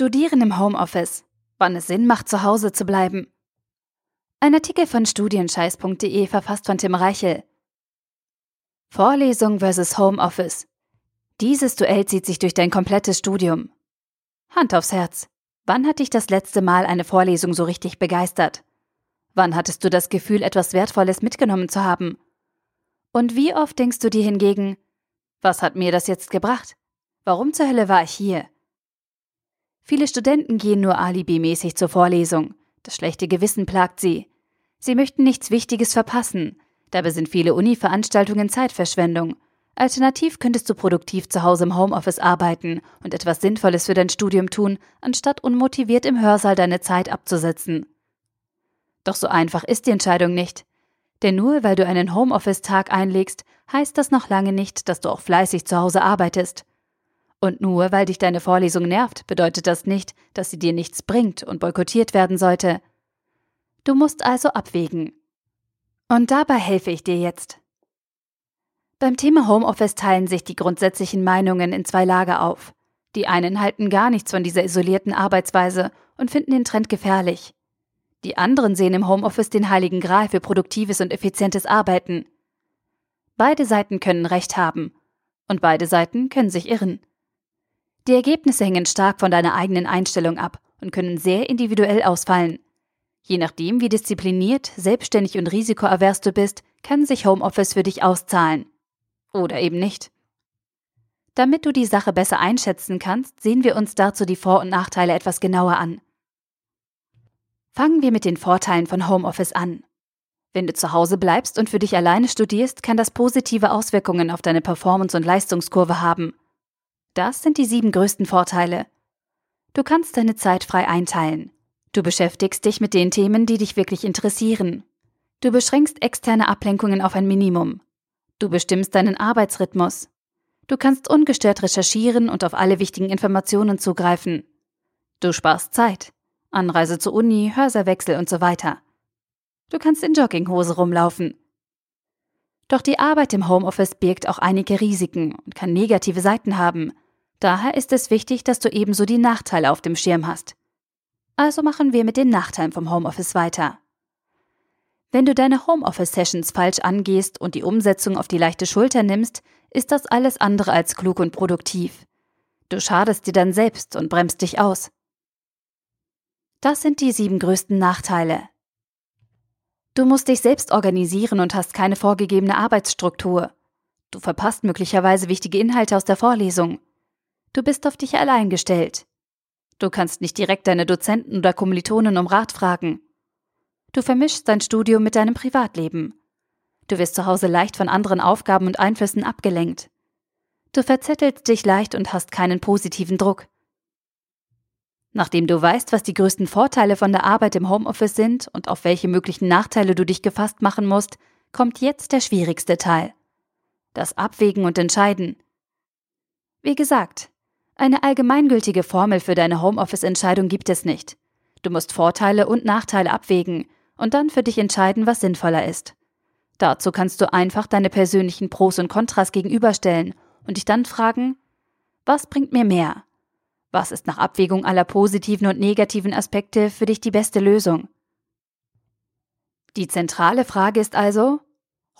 Studieren im Homeoffice. Wann es Sinn macht, zu Hause zu bleiben. Ein Artikel von studienscheiß.de verfasst von Tim Reichel. Vorlesung versus Homeoffice. Dieses Duell zieht sich durch dein komplettes Studium. Hand aufs Herz. Wann hat dich das letzte Mal eine Vorlesung so richtig begeistert? Wann hattest du das Gefühl, etwas Wertvolles mitgenommen zu haben? Und wie oft denkst du dir hingegen, was hat mir das jetzt gebracht? Warum zur Hölle war ich hier? Viele Studenten gehen nur alibimäßig zur Vorlesung. Das schlechte Gewissen plagt sie. Sie möchten nichts Wichtiges verpassen. Dabei sind viele Uni-Veranstaltungen Zeitverschwendung. Alternativ könntest du produktiv zu Hause im Homeoffice arbeiten und etwas Sinnvolles für dein Studium tun, anstatt unmotiviert im Hörsaal deine Zeit abzusetzen. Doch so einfach ist die Entscheidung nicht. Denn nur weil du einen Homeoffice-Tag einlegst, heißt das noch lange nicht, dass du auch fleißig zu Hause arbeitest. Und nur weil dich deine Vorlesung nervt, bedeutet das nicht, dass sie dir nichts bringt und boykottiert werden sollte. Du musst also abwägen. Und dabei helfe ich dir jetzt. Beim Thema Homeoffice teilen sich die grundsätzlichen Meinungen in zwei Lager auf. Die einen halten gar nichts von dieser isolierten Arbeitsweise und finden den Trend gefährlich. Die anderen sehen im Homeoffice den heiligen Gral für produktives und effizientes Arbeiten. Beide Seiten können Recht haben und beide Seiten können sich irren. Die Ergebnisse hängen stark von deiner eigenen Einstellung ab und können sehr individuell ausfallen. Je nachdem, wie diszipliniert, selbstständig und risikoavers du bist, kann sich Homeoffice für dich auszahlen. Oder eben nicht. Damit du die Sache besser einschätzen kannst, sehen wir uns dazu die Vor- und Nachteile etwas genauer an. Fangen wir mit den Vorteilen von Homeoffice an. Wenn du zu Hause bleibst und für dich alleine studierst, kann das positive Auswirkungen auf deine Performance und Leistungskurve haben. Das sind die sieben größten Vorteile. Du kannst deine Zeit frei einteilen. Du beschäftigst dich mit den Themen, die dich wirklich interessieren. Du beschränkst externe Ablenkungen auf ein Minimum. Du bestimmst deinen Arbeitsrhythmus. Du kannst ungestört recherchieren und auf alle wichtigen Informationen zugreifen. Du sparst Zeit. Anreise zur Uni, Hörsaalwechsel und so weiter. Du kannst in Jogginghose rumlaufen. Doch die Arbeit im Homeoffice birgt auch einige Risiken und kann negative Seiten haben. Daher ist es wichtig, dass du ebenso die Nachteile auf dem Schirm hast. Also machen wir mit den Nachteilen vom Homeoffice weiter. Wenn du deine Homeoffice-Sessions falsch angehst und die Umsetzung auf die leichte Schulter nimmst, ist das alles andere als klug und produktiv. Du schadest dir dann selbst und bremst dich aus. Das sind die sieben größten Nachteile. Du musst dich selbst organisieren und hast keine vorgegebene Arbeitsstruktur. Du verpasst möglicherweise wichtige Inhalte aus der Vorlesung. Du bist auf dich allein gestellt. Du kannst nicht direkt deine Dozenten oder Kommilitonen um Rat fragen. Du vermischst dein Studium mit deinem Privatleben. Du wirst zu Hause leicht von anderen Aufgaben und Einflüssen abgelenkt. Du verzettelst dich leicht und hast keinen positiven Druck. Nachdem du weißt, was die größten Vorteile von der Arbeit im Homeoffice sind und auf welche möglichen Nachteile du dich gefasst machen musst, kommt jetzt der schwierigste Teil. Das Abwägen und Entscheiden. Wie gesagt, eine allgemeingültige Formel für deine Homeoffice-Entscheidung gibt es nicht. Du musst Vorteile und Nachteile abwägen und dann für dich entscheiden, was sinnvoller ist. Dazu kannst du einfach deine persönlichen Pros und Kontras gegenüberstellen und dich dann fragen, was bringt mir mehr? Was ist nach Abwägung aller positiven und negativen Aspekte für dich die beste Lösung? Die zentrale Frage ist also,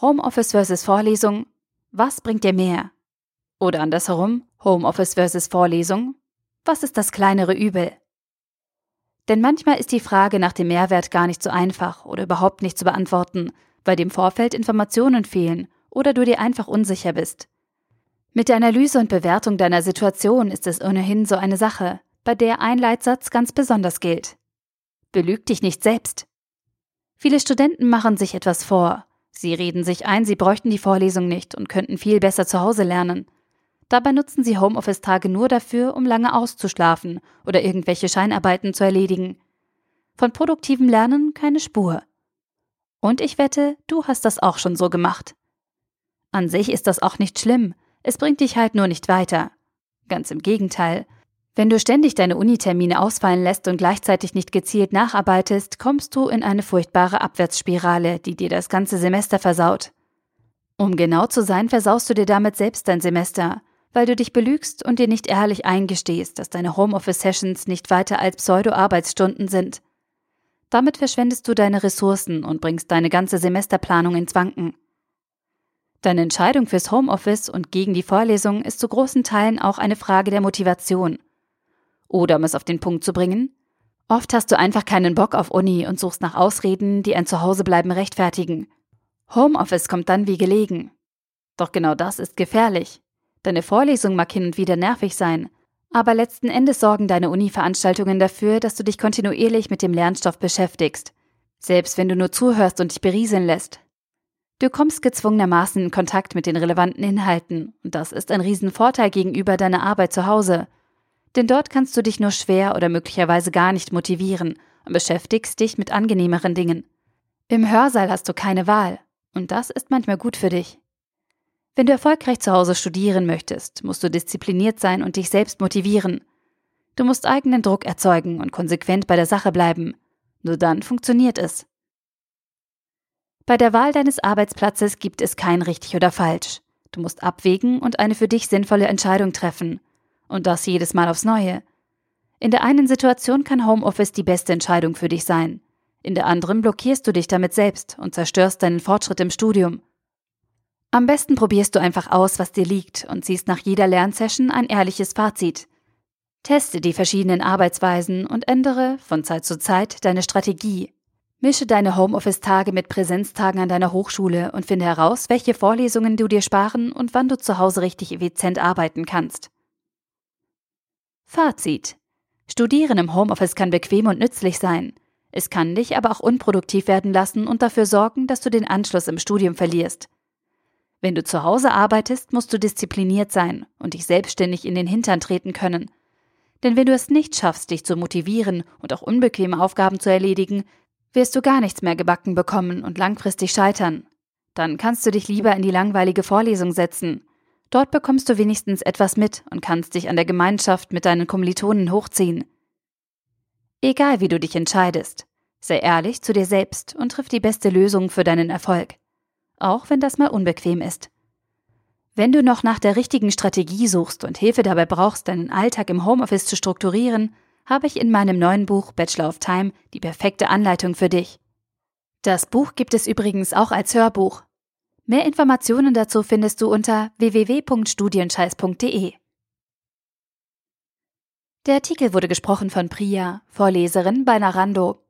Homeoffice versus Vorlesung, was bringt dir mehr? Oder andersherum, Homeoffice versus Vorlesung, was ist das kleinere Übel? Denn manchmal ist die Frage nach dem Mehrwert gar nicht so einfach oder überhaupt nicht zu beantworten, weil dem Vorfeld Informationen fehlen oder du dir einfach unsicher bist. Mit der Analyse und Bewertung deiner Situation ist es ohnehin so eine Sache, bei der ein Leitsatz ganz besonders gilt. Belüg dich nicht selbst. Viele Studenten machen sich etwas vor. Sie reden sich ein, sie bräuchten die Vorlesung nicht und könnten viel besser zu Hause lernen. Dabei nutzen sie Homeoffice-Tage nur dafür, um lange auszuschlafen oder irgendwelche Scheinarbeiten zu erledigen. Von produktivem Lernen keine Spur. Und ich wette, du hast das auch schon so gemacht. An sich ist das auch nicht schlimm, es bringt dich halt nur nicht weiter. Ganz im Gegenteil. Wenn du ständig deine Unitermine ausfallen lässt und gleichzeitig nicht gezielt nacharbeitest, kommst du in eine furchtbare Abwärtsspirale, die dir das ganze Semester versaut. Um genau zu sein, versaust du dir damit selbst dein Semester, weil du dich belügst und dir nicht ehrlich eingestehst, dass deine Homeoffice-Sessions nicht weiter als Pseudo-Arbeitsstunden sind. Damit verschwendest du deine Ressourcen und bringst deine ganze Semesterplanung ins Wanken. Deine Entscheidung fürs Homeoffice und gegen die Vorlesung ist zu großen Teilen auch eine Frage der Motivation. Oder um es auf den Punkt zu bringen, oft hast du einfach keinen Bock auf Uni und suchst nach Ausreden, die ein Zuhausebleiben rechtfertigen. Homeoffice kommt dann wie gelegen. Doch genau das ist gefährlich. Deine Vorlesung mag hin und wieder nervig sein, aber letzten Endes sorgen deine Uni-Veranstaltungen dafür, dass du dich kontinuierlich mit dem Lernstoff beschäftigst, selbst wenn du nur zuhörst und dich berieseln lässt. Du kommst gezwungenermaßen in Kontakt mit den relevanten Inhalten, und das ist ein Riesenvorteil gegenüber deiner Arbeit zu Hause. Denn dort kannst du dich nur schwer oder möglicherweise gar nicht motivieren und beschäftigst dich mit angenehmeren Dingen. Im Hörsaal hast du keine Wahl, und das ist manchmal gut für dich. Wenn du erfolgreich zu Hause studieren möchtest, musst du diszipliniert sein und dich selbst motivieren. Du musst eigenen Druck erzeugen und konsequent bei der Sache bleiben. Nur dann funktioniert es. Bei der Wahl deines Arbeitsplatzes gibt es kein richtig oder falsch. Du musst abwägen und eine für dich sinnvolle Entscheidung treffen. Und das jedes Mal aufs Neue. In der einen Situation kann Homeoffice die beste Entscheidung für dich sein. In der anderen blockierst du dich damit selbst und zerstörst deinen Fortschritt im Studium. Am besten probierst du einfach aus, was dir liegt und ziehst nach jeder Lernsession ein ehrliches Fazit. Teste die verschiedenen Arbeitsweisen und ändere von Zeit zu Zeit deine Strategie. Mische deine Homeoffice-Tage mit Präsenztagen an deiner Hochschule und finde heraus, welche Vorlesungen du dir sparen und wann du zu Hause richtig effizient arbeiten kannst. Fazit. Studieren im Homeoffice kann bequem und nützlich sein. Es kann dich aber auch unproduktiv werden lassen und dafür sorgen, dass du den Anschluss im Studium verlierst. Wenn du zu Hause arbeitest, musst du diszipliniert sein und dich selbstständig in den Hintern treten können. Denn wenn du es nicht schaffst, dich zu motivieren und auch unbequeme Aufgaben zu erledigen, wirst du gar nichts mehr gebacken bekommen und langfristig scheitern. Dann kannst du dich lieber in die langweilige Vorlesung setzen. Dort bekommst du wenigstens etwas mit und kannst dich an der Gemeinschaft mit deinen Kommilitonen hochziehen. Egal wie du dich entscheidest, sei ehrlich zu dir selbst und triff die beste Lösung für deinen Erfolg. Auch wenn das mal unbequem ist. Wenn du noch nach der richtigen Strategie suchst und Hilfe dabei brauchst, deinen Alltag im Homeoffice zu strukturieren, habe ich in meinem neuen Buch Bachelor of Time die perfekte Anleitung für dich. Das Buch gibt es übrigens auch als Hörbuch. Mehr Informationen dazu findest du unter www.studienscheiß.de. Der Artikel wurde gesprochen von Priya, Vorleserin bei Narando.